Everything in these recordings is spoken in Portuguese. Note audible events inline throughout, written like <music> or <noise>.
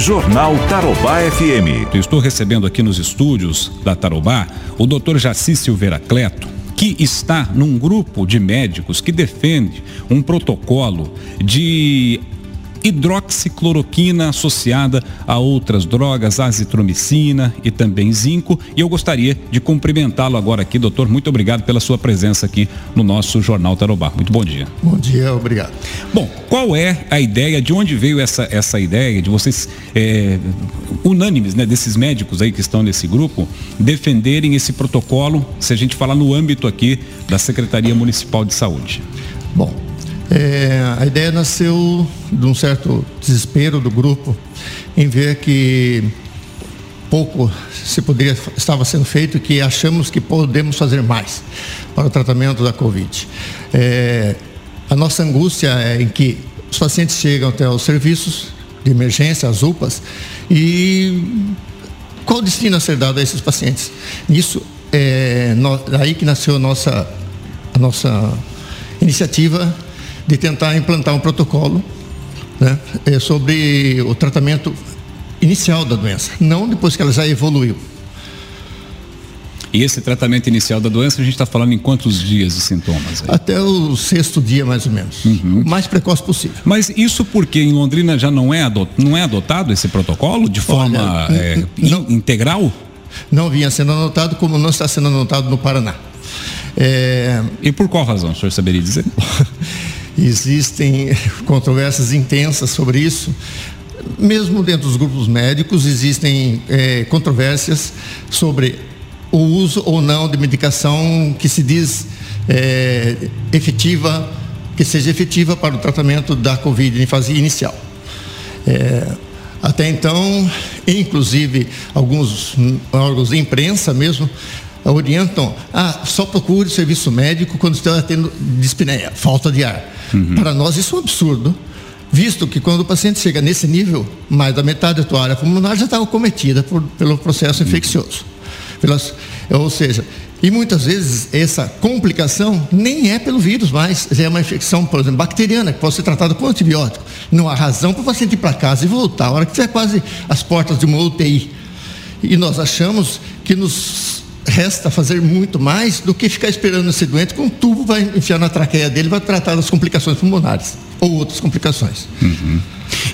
Jornal Tarobá FM. Estou recebendo aqui nos estúdios da Tarobá o Dr. Jaci Silveira Cleto, que está num grupo de médicos que defende um protocolo de hidroxicloroquina associada a outras drogas, azitromicina e também zinco. E eu gostaria de cumprimentá-lo agora aqui, doutor. Muito obrigado pela sua presença aqui no nosso Jornal Tarobá. Muito bom dia. Bom dia, obrigado. Bom, qual é a ideia, de onde veio essa, essa ideia de vocês, é, unânimes, né, desses médicos aí que estão nesse grupo, defenderem esse protocolo, se a gente falar no âmbito aqui da Secretaria Municipal de Saúde? Bom, é, a ideia nasceu de um certo desespero do grupo em ver que pouco se poderia estava sendo feito e que achamos que podemos fazer mais para o tratamento da Covid. É, a nossa angústia é em que os pacientes chegam até os serviços de emergência, as UPAs, e qual destino a ser dado a esses pacientes? Isso é no, aí que nasceu a nossa, a nossa iniciativa de tentar implantar um protocolo né, é, sobre o tratamento inicial da doença, não depois que ela já evoluiu. E esse tratamento inicial da doença, a gente está falando em quantos dias de sintomas? Aí? Até o sexto dia, mais ou menos. Uhum. O mais precoce possível. Mas isso porque em Londrina já não é, adot, não é adotado esse protocolo de forma Olha, é, não, integral? Não vinha sendo anotado, como não está sendo anotado no Paraná. É... E por qual razão, o senhor saberia dizer? <laughs> Existem <laughs> controvérsias intensas sobre isso. Mesmo dentro dos grupos médicos, existem é, controvérsias sobre o uso ou não de medicação que se diz é, efetiva, que seja efetiva para o tratamento da Covid em fase inicial. É, até então, inclusive, alguns órgãos de imprensa mesmo orientam, ah, só procure o serviço médico quando está tendo dispneia, falta de ar. Uhum. Para nós isso é um absurdo, visto que quando o paciente chega nesse nível, mais da metade da tua área pulmonar já está cometida por, pelo processo uhum. infeccioso. Pelas, ou seja, e muitas vezes essa complicação nem é pelo vírus mais, é uma infecção, por exemplo, bacteriana, que pode ser tratada com antibiótico. Não há razão para o paciente ir para casa e voltar, a hora que tiver quase as portas de uma UTI. E nós achamos que nos resta fazer muito mais do que ficar esperando esse doente com um tubo vai enfiar na traqueia dele vai tratar das complicações pulmonares ou outras complicações. Uhum.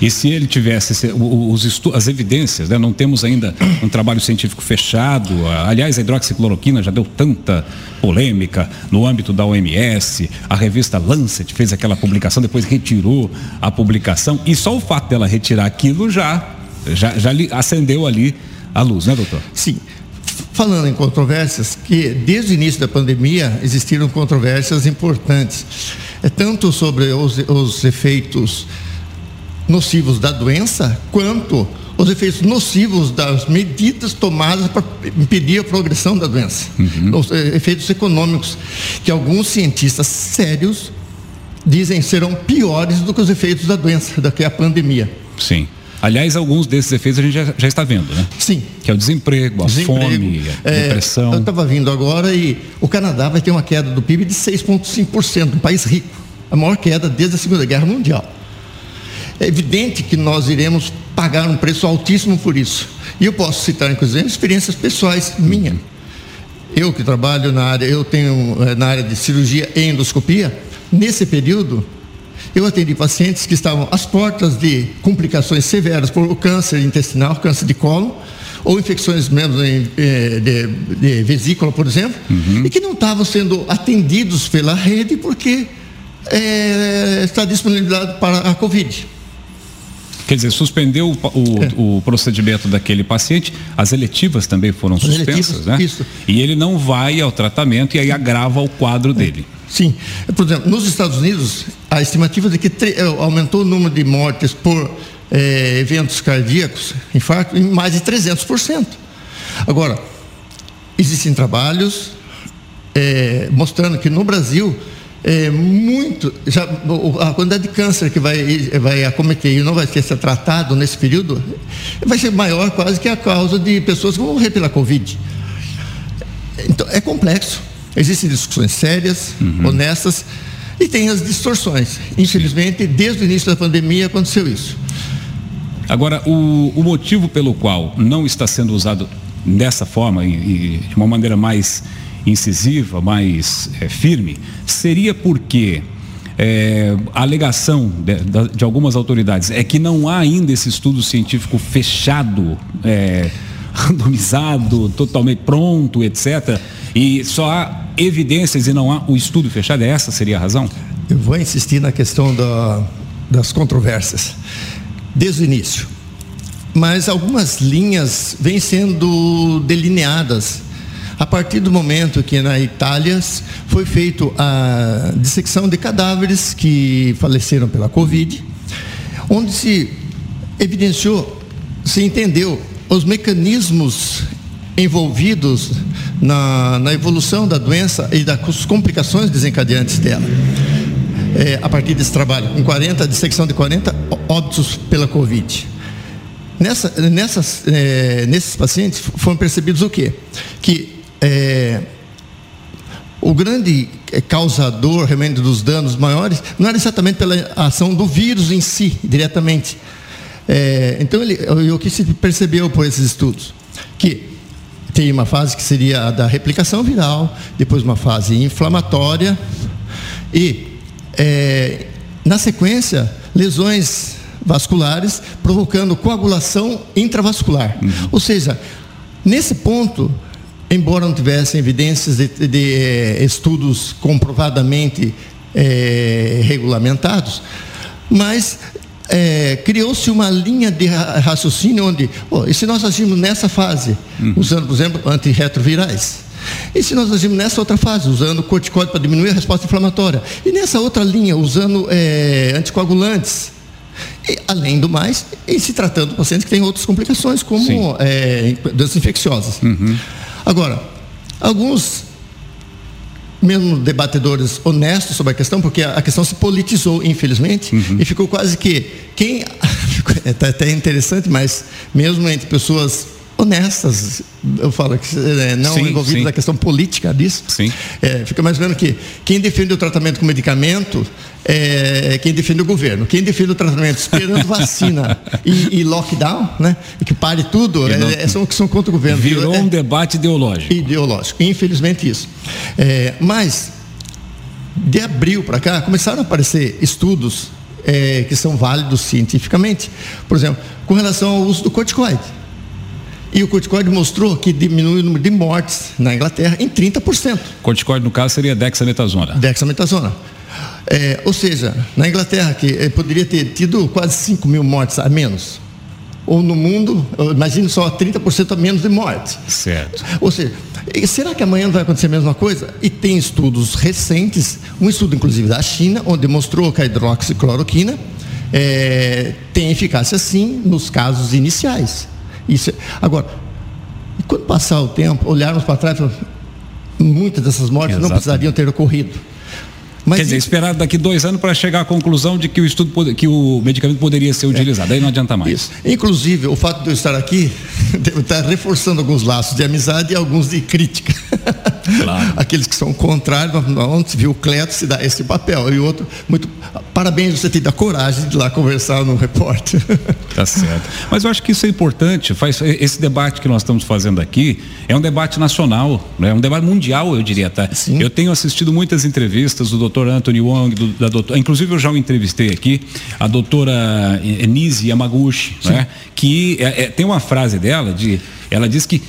E se ele tivesse os as evidências, né? não temos ainda um trabalho científico fechado. Aliás, a hidroxicloroquina já deu tanta polêmica no âmbito da OMS. A revista Lancet fez aquela publicação, depois retirou a publicação. E só o fato dela retirar aquilo já, já, já acendeu ali a luz, né, doutor? Sim. Falando em controvérsias, que desde o início da pandemia existiram controvérsias importantes, é tanto sobre os, os efeitos nocivos da doença, quanto os efeitos nocivos das medidas tomadas para impedir a progressão da doença, uhum. os eh, efeitos econômicos, que alguns cientistas sérios dizem serão piores do que os efeitos da doença, da que a pandemia. Sim. Aliás, alguns desses efeitos a gente já, já está vendo, né? Sim. Que é o desemprego, a desemprego, fome, a é, depressão. Eu estava vindo agora e o Canadá vai ter uma queda do PIB de 6,5%, um país rico. A maior queda desde a Segunda Guerra Mundial. É evidente que nós iremos pagar um preço altíssimo por isso. E eu posso citar, inclusive, experiências pessoais minhas. Eu que trabalho na área, eu tenho eh, na área de cirurgia e endoscopia, nesse período eu atendi pacientes que estavam às portas de complicações severas por câncer intestinal, câncer de colo, ou infecções mesmo eh, de, de vesícula, por exemplo, uhum. e que não estavam sendo atendidos pela rede porque é, está disponibilizado para a Covid. Quer dizer, suspendeu o, o, é. o, procedimento daquele paciente, as eletivas também foram suspensas, né? Isso. E ele não vai ao tratamento e aí agrava o quadro é. dele. Sim. Por exemplo, nos Estados Unidos, a estimativa de que eh, aumentou o número de mortes por é, eventos cardíacos, infarto, em mais de 300%. Agora, existem trabalhos é, mostrando que no Brasil é, muito, já, a quantidade de câncer que vai, vai acometer e não vai ser tratado nesse período vai ser maior quase que a causa de pessoas que vão morrer pela Covid. Então, é complexo. Existem discussões sérias, uhum. honestas, e tem as distorções. Infelizmente, desde o início da pandemia aconteceu isso. Agora, o, o motivo pelo qual não está sendo usado dessa forma e, e de uma maneira mais incisiva, mais é, firme, seria porque é, a alegação de, de, algumas autoridades é que não há ainda esse estudo científico fechado, é, <laughs> randomizado, totalmente pronto, etc. E só há evidências e não há o estudo fechado. Essa seria a razão? Eu vou insistir na questão da, das controvérsias desde o início. Mas algumas linhas vêm sendo delineadas a partir do momento que na Itália foi feita a dissecção de cadáveres que faleceram pela Covid, onde se evidenciou, se entendeu os mecanismos envolvidos na, na evolução da doença e das complicações desencadeantes dela. É, a partir desse trabalho, com 40, dissecção de 40 óbitos pela Covid. Nessa, nessas, é, nesses pacientes foram percebidos o quê? Que é, o grande causador realmente dos danos maiores não era exatamente pela ação do vírus em si, diretamente. É, então, ele, o que se percebeu por esses estudos? Que tem uma fase que seria a da replicação viral, depois uma fase inflamatória e, é, na sequência, lesões vasculares provocando coagulação intravascular. Uhum. Ou seja, nesse ponto, embora não tivessem evidências de, de, eh, estudos comprovadamente é, regulamentados, mas é, criou-se uma linha de raciocínio onde, oh, e se nós agimos nessa fase, uhum. usando, por exemplo, antirretrovirais? E se nós agimos nessa outra fase, usando corticóide para diminuir a resposta inflamatória? E nessa outra linha, usando é, anticoagulantes? E, além do mais, e se tratando de pacientes que têm outras complicações, como é, doenças infecciosas. Uhum. Agora, alguns mesmo debatedores honestos sobre a questão, porque a questão se politizou, infelizmente, uhum. e ficou quase que quem <laughs> é até interessante, mas mesmo entre pessoas honestas, eu falo que é, não sim, envolvidas na questão política disso, é, fica mais menos que quem defende o tratamento com medicamento é quem defende o governo, quem defende o tratamento esperando <laughs> vacina e, e, lockdown, né, e que pare tudo, é, não, é, são que são contra o governo. Virou um debate ideológico. Ideológico, infelizmente isso. É, mas de abril para cá começaram a aparecer estudos é, que são válidos cientificamente, por exemplo, com relação ao uso do corticoide. E o corticoide mostrou que diminui o número de mortes na Inglaterra em 30%. Corticoide, no caso, seria dexametasona. Dexametasona. É, ou seja, na Inglaterra, que é, poderia ter tido quase 5 mil mortes a menos. Ou no mundo, imagine só 30% a menos de mortes. Certo. Ou seja, será que amanhã não vai acontecer a mesma coisa? E tem estudos recentes, um estudo inclusive da China, onde demonstrou que a hidroxicloroquina é, tem eficácia sim nos casos iniciais. Isso, agora, quando passar o tempo, olharmos para trás, muitas dessas mortes Exatamente. não precisariam ter ocorrido. Mas Quer dizer, esperar daqui dois anos para chegar à conclusão de que o estudo, que o medicamento poderia ser utilizado. É. Aí não adianta mais. Isso. Inclusive, o fato de eu estar aqui <laughs> está reforçando alguns laços de amizade e alguns de crítica. <laughs> Claro. Aqueles que são contrários, onde se viu o Cleto se dá esse papel. E outro, muito. Parabéns, você tem a coragem de ir lá conversar no repórter. <laughs> Tá certo. Mas eu acho que isso é importante. Faz, esse debate que nós estamos fazendo aqui é um debate nacional, né? é um debate mundial, eu diria até. Sim. Eu tenho assistido muitas entrevistas do doutor Anthony Wong, do, da doutora, inclusive eu já o entrevistei aqui, a doutora Nise Yamaguchi, né? que é, é, tem uma frase dela de. Ela diz que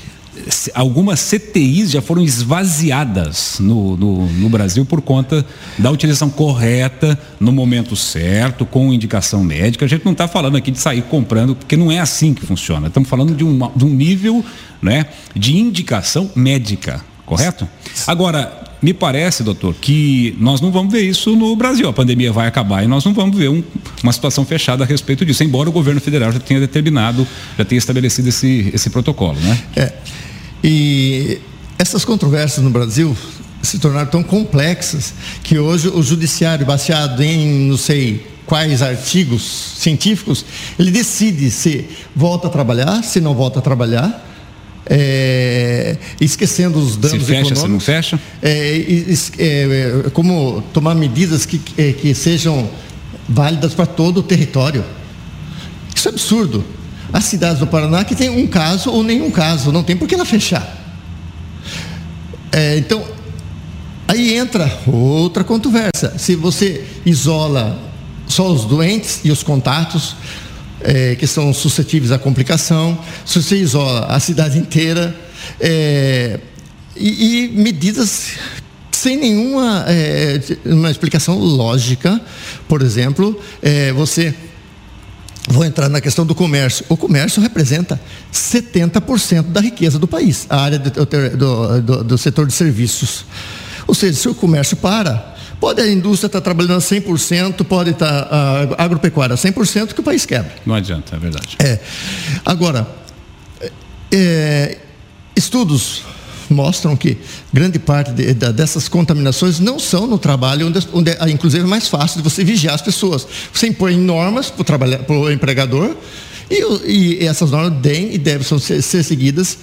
algumas CTIs já foram esvaziadas no, no, no, Brasil por conta da utilização correta, no momento certo, com indicação médica. A gente não está falando aqui de sair comprando, porque não é assim que funciona. Estamos falando de, uma, de um nível né, de indicação médica, correto? Agora, me parece, doutor, que nós não vamos ver isso no Brasil. A pandemia vai acabar e nós não vamos ver um, uma situação fechada a respeito disso, embora o governo federal já tenha determinado, já tenha estabelecido esse, esse protocolo, né? É. E essas controvérsias no Brasil se tornaram tão complexas que hoje o judiciário, baseado em não sei quais artigos científicos, ele decide se volta a trabalhar, se não volta a trabalhar, é, esquecendo os danos se fecha, econômicos. Se não fecha? É, é, como tomar medidas que, é, que sejam válidas para todo o território. Isso é absurdo. as cidades do Paraná que tem um caso ou nenhum caso, não tem por que ela fechar. É, então, aí entra outra controvérsia. Se você isola só os doentes e os contatos, é, que são suscetíveis à complicação, se você isola a cidade inteira, é, e, e, medidas sem nenhuma é, uma explicação lógica, por exemplo, é, você Vou entrar na questão do comércio. O comércio representa 70% da riqueza do país, a área do, do, do, do, setor de serviços. Ou seja, se o comércio para, pode a indústria estar trabalhando 100%, pode estar a agropecuária 100%, que o país quebra. Não adianta, é verdade. É. Agora, é, estudos mostram que grande parte de, de, dessas contaminações não são no trabalho, onde, onde é, inclusive é mais fácil de você vigiar as pessoas. Você impõe normas para o empregador e, e, essas normas devem e devem ser, ser seguidas,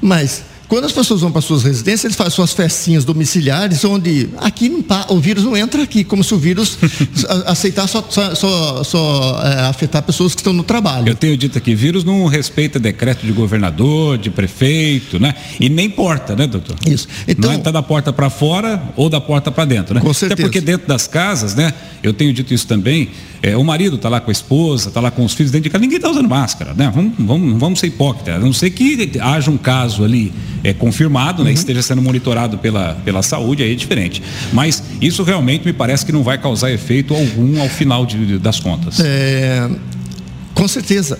mas quando as pessoas vão para suas residências, eles fazem suas festinhas domiciliares, onde aqui não, o vírus não entra aqui, como se o vírus <laughs> aceitar só, só, só, só é, afetar pessoas que estão no trabalho. Eu tenho dito aqui, vírus não respeita decreto de governador, de prefeito, né? E nem porta, né, doutor? Isso. Então, não é tá da porta para fora ou da porta para dentro, né? Com certeza. Até porque dentro das casas, né? Eu tenho dito isso também. É, o marido está lá com a esposa, está lá com os filhos dentro de casa, ninguém está usando máscara, né? Vamos, vamos, vamos ser hipócritas. A não ser que haja um caso ali é, confirmado, né, uhum. esteja sendo monitorado pela, pela saúde, aí é diferente. Mas isso realmente me parece que não vai causar efeito algum ao final de, das contas. É, com certeza.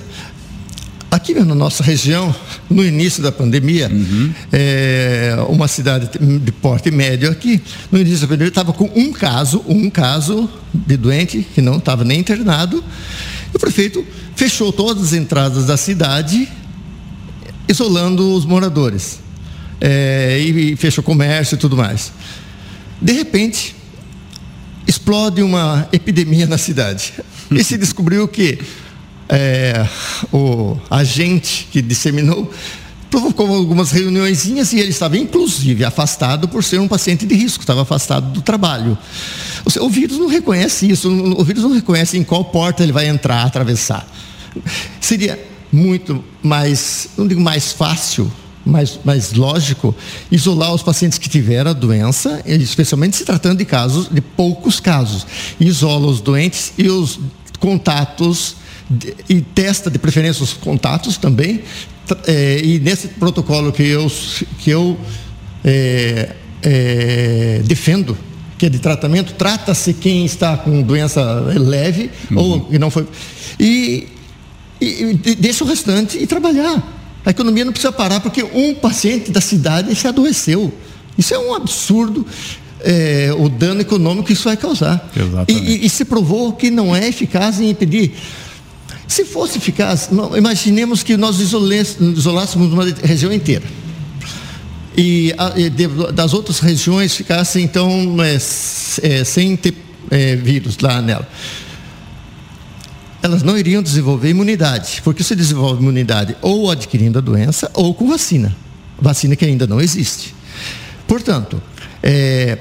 Aqui na nossa região, no início da pandemia, uhum. é, uma cidade de porte médio aqui, no início da pandemia, estava com um caso, um caso de doente que não estava nem internado. E o prefeito fechou todas as entradas da cidade, isolando os moradores é, e, fechou comércio e tudo mais. De repente, explode uma epidemia na cidade. <laughs> E se descobriu que é, o agente que disseminou provocou algumas reuniõezinhas e ele estava inclusive afastado por ser um paciente de risco, estava afastado do trabalho. O, o vírus não reconhece isso, o vírus não reconhece em qual porta ele vai entrar, atravessar. Seria muito mais, não digo mais fácil, mais, mais lógico isolar os pacientes que tiveram a doença, especialmente se tratando de casos, de poucos casos. Isola os doentes e os contatos e testa de preferência os contatos também. É, e nesse protocolo que eu, que eu é, é, defendo, que é de tratamento, trata-se quem está com doença leve uhum. ou que não foi. E, e, e deixa o restante e trabalhar. A economia não precisa parar porque um paciente da cidade se adoeceu. Isso é um absurdo. É, o dano econômico que isso vai causar. E, e, e, se provou que não é eficaz em impedir. Se fosse eficaz, imaginemos que nós isolássemos uma região inteira. E, a, e de, das outras regiões ficassem, então, é, é, sem ter é, vírus lá nela elas não iriam desenvolver imunidade, porque se desenvolve imunidade ou adquirindo a doença ou com vacina, vacina que ainda não existe. Portanto, é,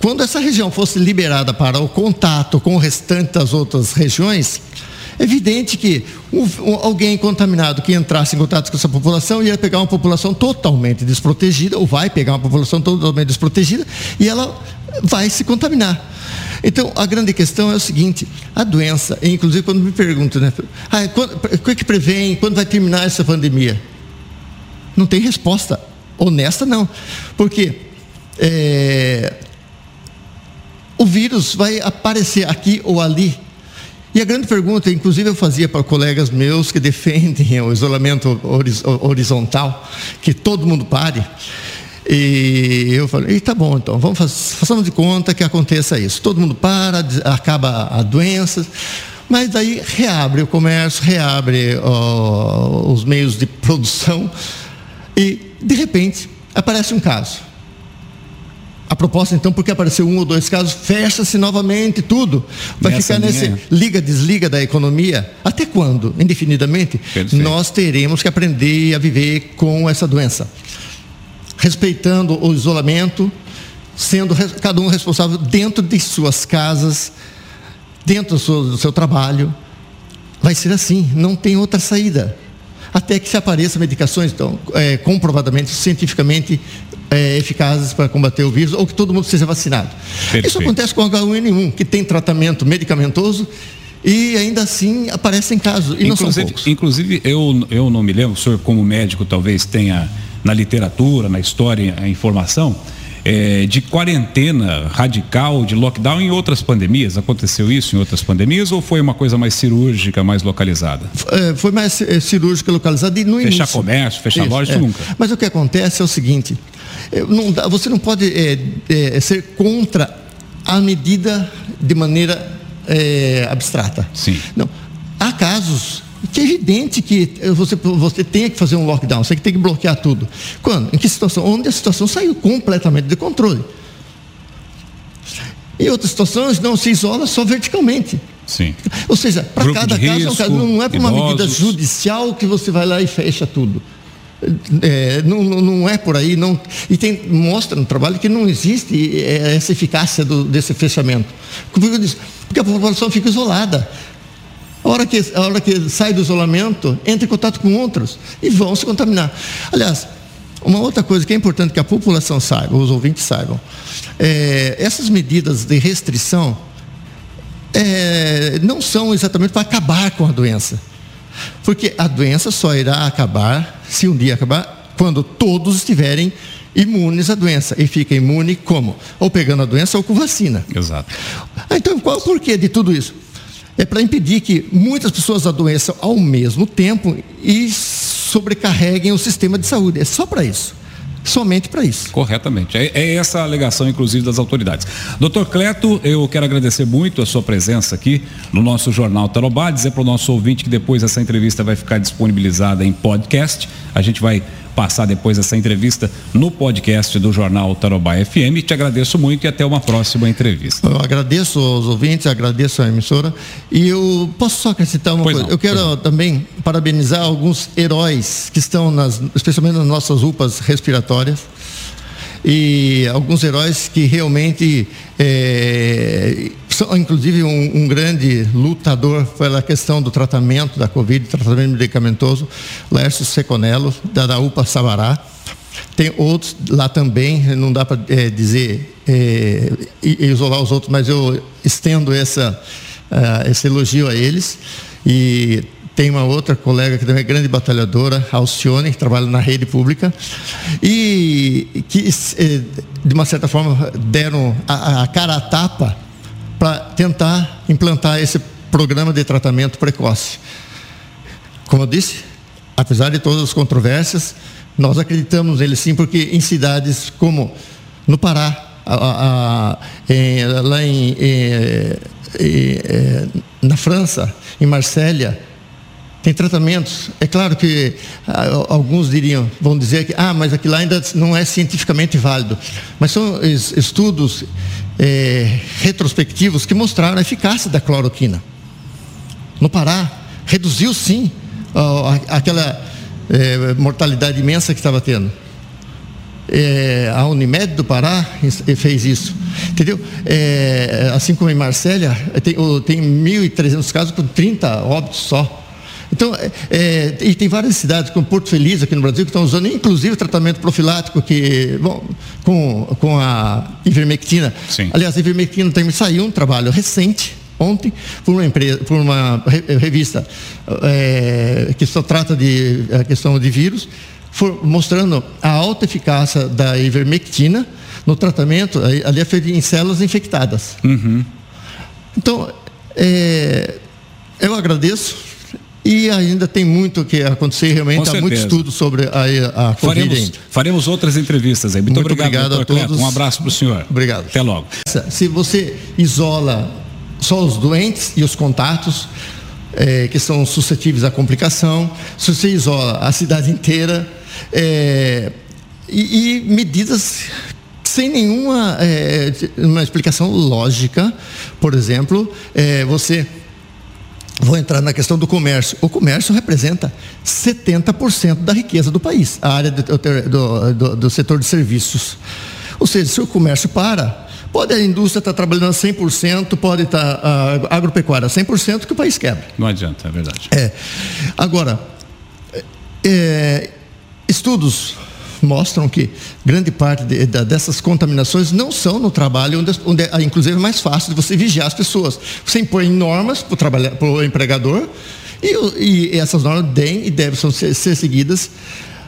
quando essa região fosse liberada para o contato com o restante das outras regiões, é evidente que um, um, alguém contaminado que entrasse em contato com essa população ia pegar uma população totalmente desprotegida, ou vai pegar uma população totalmente desprotegida, e ela vai se contaminar. Então, a grande questão é o seguinte: a doença, inclusive quando me perguntam, né? Ah, o que prevém? Quando vai terminar essa pandemia? Não tem resposta honesta, não. Porque é, o vírus vai aparecer aqui ou ali. E a grande pergunta, inclusive eu fazia para colegas meus que defendem o isolamento horizontal, que todo mundo pare. E eu falei, tá bom, então, vamos façamos de conta que aconteça isso. Todo mundo para, acaba a doença, mas daí reabre o comércio, reabre ó, os meios de produção e, de repente, aparece um caso. A proposta, então, porque apareceu um ou dois casos, fecha-se novamente tudo. Vai Nessa ficar nesse liga-desliga da economia. Até quando? Indefinidamente? Perfeito. Nós teremos que aprender a viver com essa doença respeitando o isolamento, sendo cada um responsável dentro de suas casas, dentro do seu, do seu trabalho. Vai ser assim, não tem outra saída. até que se apareçam medicações então, é, comprovadamente, cientificamente é, eficazes para combater o vírus ou que todo mundo seja vacinado. Perfeito. Isso acontece com o H1N1, que tem tratamento medicamentoso e ainda assim aparecem casos, e inclusive, Inclusive, eu, eu não me lembro, o senhor como médico talvez tenha na literatura, na história, a informação, é, de quarentena radical, de lockdown em outras pandemias? Aconteceu isso em outras pandemias ou foi uma coisa mais cirúrgica, mais localizada? É, foi mais é, cirúrgica, localizada e no fechar início. Fechar comércio, fechar isso, loja, é. nunca. Mas o que acontece é o seguinte, não dá, você não pode ser contra a medida de maneira abstrata. Sim. Não. Há casos que é evidente que você, você tem que fazer um lockdown, você tem que bloquear tudo. Quando? Em que situação? Onde a situação saiu completamente de controle. Em outras situações, não se isola só verticalmente. Sim. Ou seja, para cada caso, risco, caso, não é para uma medida judicial que você vai lá e fecha tudo. É, não, não, é por aí, não, e tem, mostra no trabalho que não existe é, essa eficácia do, desse fechamento. Porque a população fica isolada. A hora, que, a hora que sai do isolamento, entra em contato com outros e vão se contaminar. Aliás, uma outra coisa que é importante que a população saiba, os ouvintes saibam, é, essas medidas de restrição é, não são exatamente para acabar com a doença. Porque a doença só irá acabar, se um dia acabar, quando todos estiverem imunes à doença. E fica imune como? Ou pegando a doença ou com vacina. Exato. Então, qual o porquê de tudo isso? É para impedir que muitas pessoas adoeçam ao mesmo tempo e sobrecarreguem o sistema de saúde. É só para isso. Somente para isso. Corretamente. É, é, essa a alegação, inclusive, das autoridades. Doutor Cleto, eu quero agradecer muito a sua presença aqui no nosso Jornal Tarobá, dizer para o nosso ouvinte que depois essa entrevista vai ficar disponibilizada em podcast. A gente vai passar depois essa entrevista no podcast do Jornal Tarobá FM. Te agradeço muito e até uma próxima entrevista. Eu agradeço aos ouvintes, agradeço à emissora e eu posso só acrescentar uma pois coisa. Não, eu quero também parabenizar alguns heróis que estão nas, especialmente nas nossas UPAs respiratórias e alguns heróis que realmente é, são, inclusive um, um, grande lutador pela questão do tratamento da Covid, tratamento medicamentoso, Lércio Seconello, da, da UPA Sabará. Tem outros lá também, não dá para é, dizer, é, isolar os outros, mas eu estendo essa, uh, esse elogio a eles. E tem uma outra colega que também é grande batalhadora, Alcione, que trabalha na rede pública, e que, eh, de uma certa forma, deram a, cara a tapa para tentar implantar esse programa de tratamento precoce. Como eu disse, apesar de todas as controvérsias, nós acreditamos nele sim, porque em cidades como no Pará, a, a, em, lá em, em, em, na França, em Marsella, tem tratamentos. É claro que ah, alguns diriam, vão dizer que, ah, mas aquilo ainda não é cientificamente válido. Mas são estudos é, retrospectivos que mostraram a eficácia da cloroquina. No Pará, reduziu sim aquela é, mortalidade imensa que estava tendo. É, a Unimed do Pará fez isso. Entendeu? É, assim como em Marsella, tem, tem 1.300 casos com 30 óbitos só. Então, é, é, e tem várias cidades, como Porto Feliz, aqui no Brasil, que estão usando inclusive tratamento profilático que, bom, com, com a ivermectina. Sim. Aliás, a ivermectina também saiu um trabalho recente, ontem, por uma, empresa, por uma revista é, que só trata de a questão de vírus, for, mostrando a alta eficácia da ivermectina no tratamento, ali é em células infectadas. Uhum. Então, é, eu agradeço e ainda tem muito que acontecer, realmente há muito estudo sobre a, a faremos, faremos outras entrevistas aí. Muito, muito obrigado, obrigado a todos. Cleto. Um abraço para o senhor. Obrigado. Até logo. Se você isola só os doentes e os contatos, é, que são suscetíveis à complicação, se você isola a cidade inteira, é, e, e, medidas sem nenhuma é, uma explicação lógica, por exemplo, é, você Vou entrar na questão do comércio. O comércio representa 70% da riqueza do país, a área do, do, do, do, setor de serviços. Ou seja, se o comércio para, pode a indústria estar trabalhando 100%, pode estar a agropecuária 100%, que o país quebra. Não adianta, é verdade. É. Agora, É, estudos mostram que grande parte de, de, dessas contaminações não são no trabalho, onde, onde é, inclusive mais fácil de você vigiar as pessoas. Você impõe normas para o empregador e, e, essas normas têm e devem ser, ser seguidas,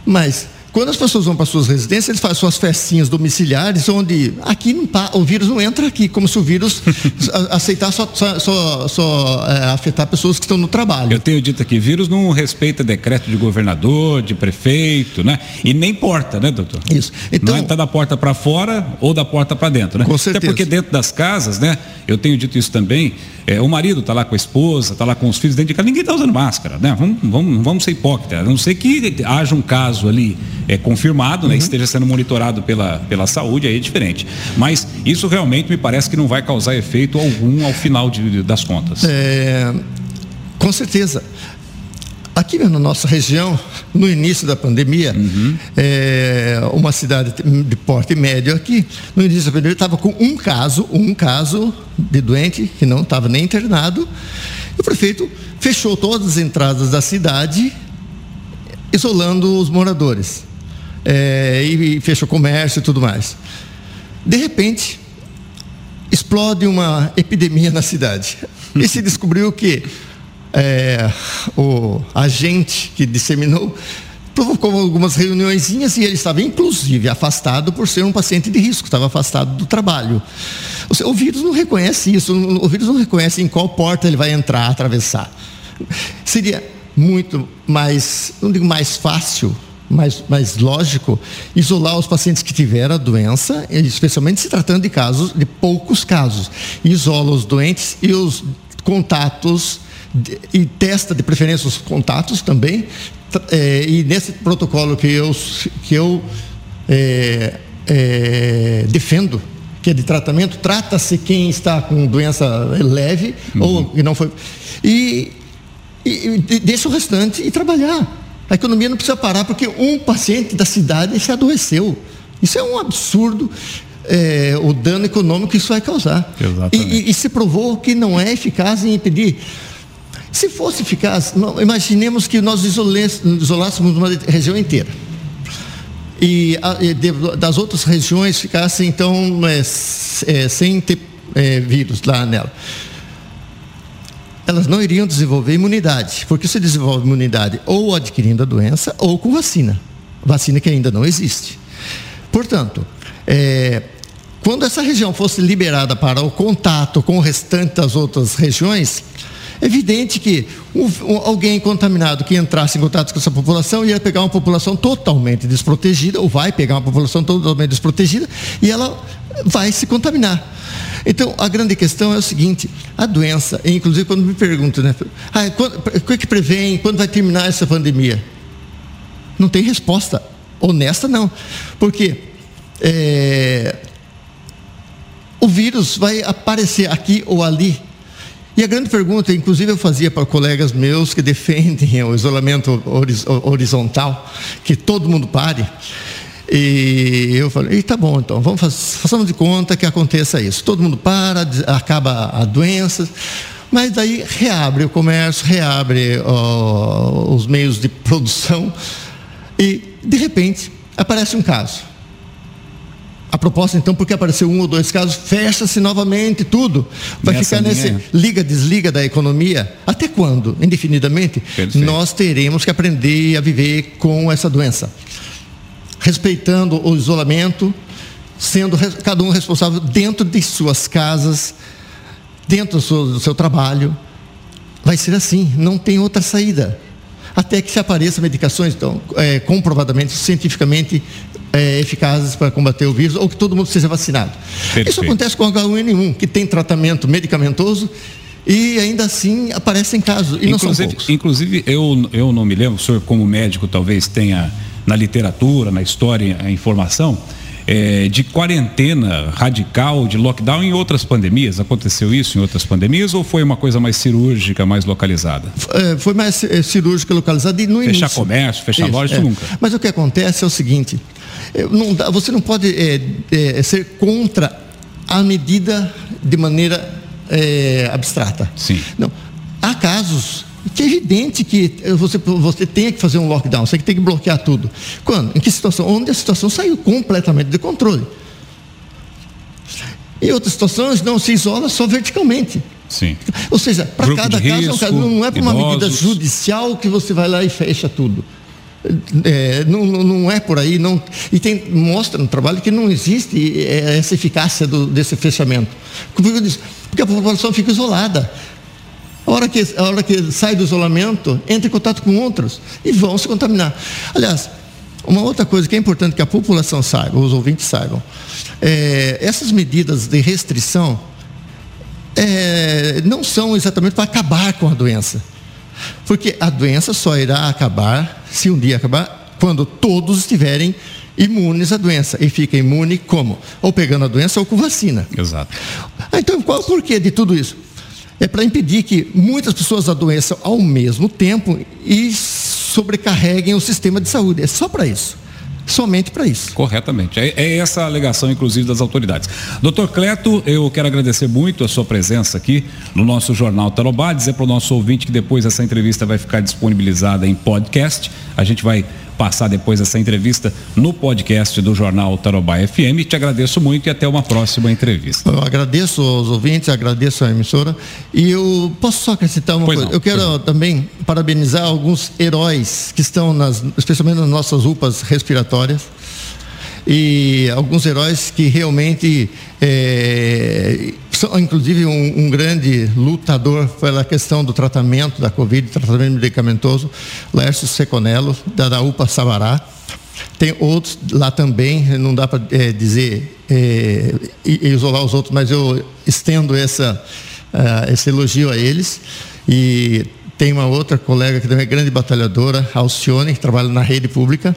mas quando as pessoas vão para suas residências, eles fazem suas festinhas domiciliares, onde aqui não, o vírus não entra aqui, como se o vírus <laughs> aceitar só, só, só, só é, afetar pessoas que estão no trabalho. Eu tenho dito aqui, vírus não respeita decreto de governador, de prefeito, né? E nem porta, né, doutor? Isso. Então, não é tá da porta para fora ou da porta para dentro, né? Com certeza. Até porque dentro das casas, né? Eu tenho dito isso também. É, o marido está lá com a esposa, está lá com os filhos dentro de casa, ninguém está usando máscara, né? Vamos, vamos, vamos ser hipócritas, a não ser que haja um caso ali é, confirmado, né, uhum. esteja sendo monitorado pela, pela saúde, aí é diferente. Mas isso realmente me parece que não vai causar efeito algum ao final de, das contas. É, com certeza. Aqui na nossa região, no início da pandemia, uhum. é, uma cidade de porte médio aqui, no início da pandemia, estava com um caso, um caso de doente que não estava nem internado. E o prefeito fechou todas as entradas da cidade, isolando os moradores é, e, fecha o comércio e tudo mais. De repente, explode uma epidemia na cidade. <laughs> E se descobriu que é, o agente que disseminou provocou algumas reuniõezinhas e ele estava inclusive afastado por ser um paciente de risco, estava afastado do trabalho. O vírus não reconhece isso, o vírus não reconhece em qual porta ele vai entrar, atravessar. Seria muito mais, não digo mais fácil, mais, mais lógico isolar os pacientes que tiveram a doença, especialmente se tratando de casos, de poucos casos. Isola os doentes e os contatos e testa de preferência os contatos também. É, e nesse protocolo que eu, que eu é, é, defendo, que é de tratamento, trata-se quem está com doença leve uhum. ou que não foi. E, e, e deixa o restante e trabalhar. A economia não precisa parar porque um paciente da cidade se adoeceu. Isso é um absurdo. É, o dano econômico que isso vai causar. E, e, e, se provou que não é eficaz em impedir. Se fosse eficaz, imaginemos que nós isolássemos uma região inteira. E, a, e de, das outras regiões ficassem, então, é, é, sem ter é, vírus lá nela elas não iriam desenvolver imunidade, porque se desenvolve imunidade ou adquirindo a doença ou com vacina, vacina que ainda não existe. Portanto, é, quando essa região fosse liberada para o contato com o restante das outras regiões, é evidente que um, um, alguém contaminado que entrasse em contato com essa população ia pegar uma população totalmente desprotegida, ou vai pegar uma população totalmente desprotegida, e ela vai se contaminar. Então, a grande questão é o seguinte: a doença, inclusive quando me perguntam, né? Ah, o que prevém? Quando vai terminar essa pandemia? Não tem resposta honesta, não. Porque é, o vírus vai aparecer aqui ou ali. E a grande pergunta, inclusive eu fazia para colegas meus que defendem o isolamento horizontal, que todo mundo pare. E eu falei, tá bom, então, vamos façamos de conta que aconteça isso. Todo mundo para, acaba a doença, mas daí reabre o comércio, reabre ó, os meios de produção e, de repente, aparece um caso. A proposta, então, porque apareceu um ou dois casos, fecha-se novamente tudo. Vai Nessa ficar nesse liga-desliga da economia. Até quando? Indefinidamente? Perfeito. Nós teremos que aprender a viver com essa doença respeitando o isolamento, sendo cada um responsável dentro de suas casas, dentro do seu, do seu trabalho. Vai ser assim, não tem outra saída. Até que se apareçam medicações, então, é, comprovadamente, cientificamente é, eficazes para combater o vírus, ou que todo mundo seja vacinado. Perfeito. Isso acontece com H1N1, que tem tratamento medicamentoso e ainda assim aparecem casos. E inclusive, inclusive eu, eu não me lembro, o senhor como médico talvez tenha na literatura, na história, a informação, é, de quarentena radical, de lockdown em outras pandemias? Aconteceu isso em outras pandemias ou foi uma coisa mais cirúrgica, mais localizada? É, foi mais é, cirúrgica, localizada e no fechar início. Fechar comércio, fechar isso, loja, é. nunca. Mas o que acontece é o seguinte, não dá, você não pode é, ser contra a medida de maneira abstrata. Sim. Não. Há casos que é evidente que você, você tenha que fazer um lockdown, você tem que bloquear tudo. Quando? Em que situação? Onde a situação saiu completamente de controle. Em outras situações, não se isola só verticalmente. Sim. Ou seja, para cada caso, risco, caso, não é para uma medida judicial que você vai lá e fecha tudo. É, não, não é por aí, não, e tem, mostra no trabalho que não existe é, essa eficácia do, desse fechamento. Porque a população fica isolada. A hora, que, a hora que sai do isolamento, entra em contato com outros e vão se contaminar. Aliás, uma outra coisa que é importante que a população saiba, os ouvintes saibam, é, essas medidas de restrição é, não são exatamente para acabar com a doença. Porque a doença só irá acabar, se um dia acabar, quando todos estiverem imunes à doença. E fica imune como? Ou pegando a doença ou com vacina. Exato. Então, qual o porquê de tudo isso? É para impedir que muitas pessoas adoeçam ao mesmo tempo e sobrecarreguem o sistema de saúde. É só para isso somente para isso. Corretamente. É, é, essa a alegação, inclusive, das autoridades. Doutor Cleto, eu quero agradecer muito a sua presença aqui no nosso Jornal Tarobá, dizer para o nosso ouvinte que depois essa entrevista vai ficar disponibilizada em podcast. A gente vai passar depois essa entrevista no podcast do Jornal Tarobá FM. Te agradeço muito e até uma próxima entrevista. Eu agradeço aos ouvintes, agradeço à emissora e eu posso só acrescentar uma pois coisa. Não, eu quero também parabenizar alguns heróis que estão nas, especialmente nas nossas UPAs respiratórias e alguns heróis que realmente é, inclusive um, um, grande lutador pela questão do tratamento da Covid, tratamento medicamentoso, Lércio Seconello, da, da UPA Sabará. Tem outros lá também, não dá para é, dizer, é, isolar os outros, mas eu estendo essa, uh, esse elogio a eles. E tem uma outra colega que também é grande batalhadora, Alcione, que trabalha na rede pública,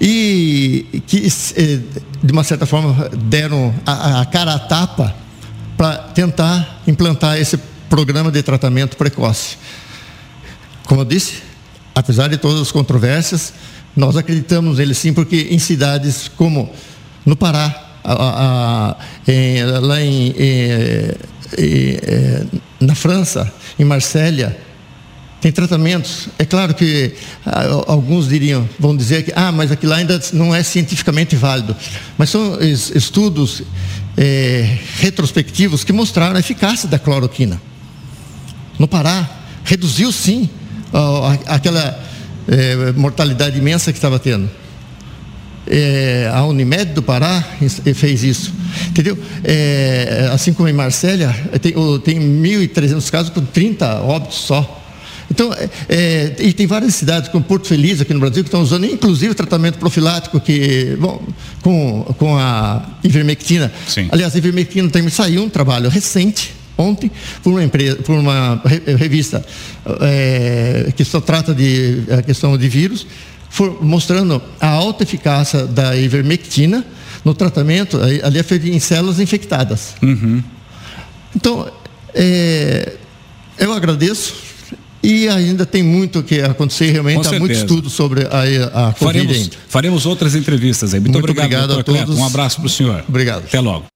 e que, eh, de uma certa forma, deram a, a cara a tapa para tentar implantar esse programa de tratamento precoce. Como eu disse, apesar de todas as controvérsias, nós acreditamos nele sim, porque em cidades como no Pará, a, a, em, lá em, em, na França, em Marsella, tem tratamentos. É claro que ah, alguns diriam, vão dizer que, ah, mas aquilo ainda não é cientificamente válido. Mas são estudos é, retrospectivos que mostraram a eficácia da cloroquina. No Pará, reduziu sim aquela é, mortalidade imensa que estava tendo. É, a Unimed do Pará fez isso. Entendeu? É, assim como em Marsella, tem, tem 1.300 casos com 30 óbitos só. Então, é, é, e tem várias cidades, como Porto Feliz, aqui no Brasil, que estão usando inclusive tratamento profilático que, bom, com, com a ivermectina. Sim. Aliás, a ivermectina também saiu um trabalho recente, ontem, por uma empresa, por uma revista é, que só trata de a questão de vírus, for, mostrando a alta eficácia da ivermectina no tratamento, ali em células infectadas. Uhum. Então, é, eu agradeço e ainda tem muito que acontecer, realmente há muito estudo sobre a, a Covid. Faremos, faremos outras entrevistas aí. Muito, muito obrigado, obrigado a todos. Um abraço para o senhor. Obrigado. Até logo.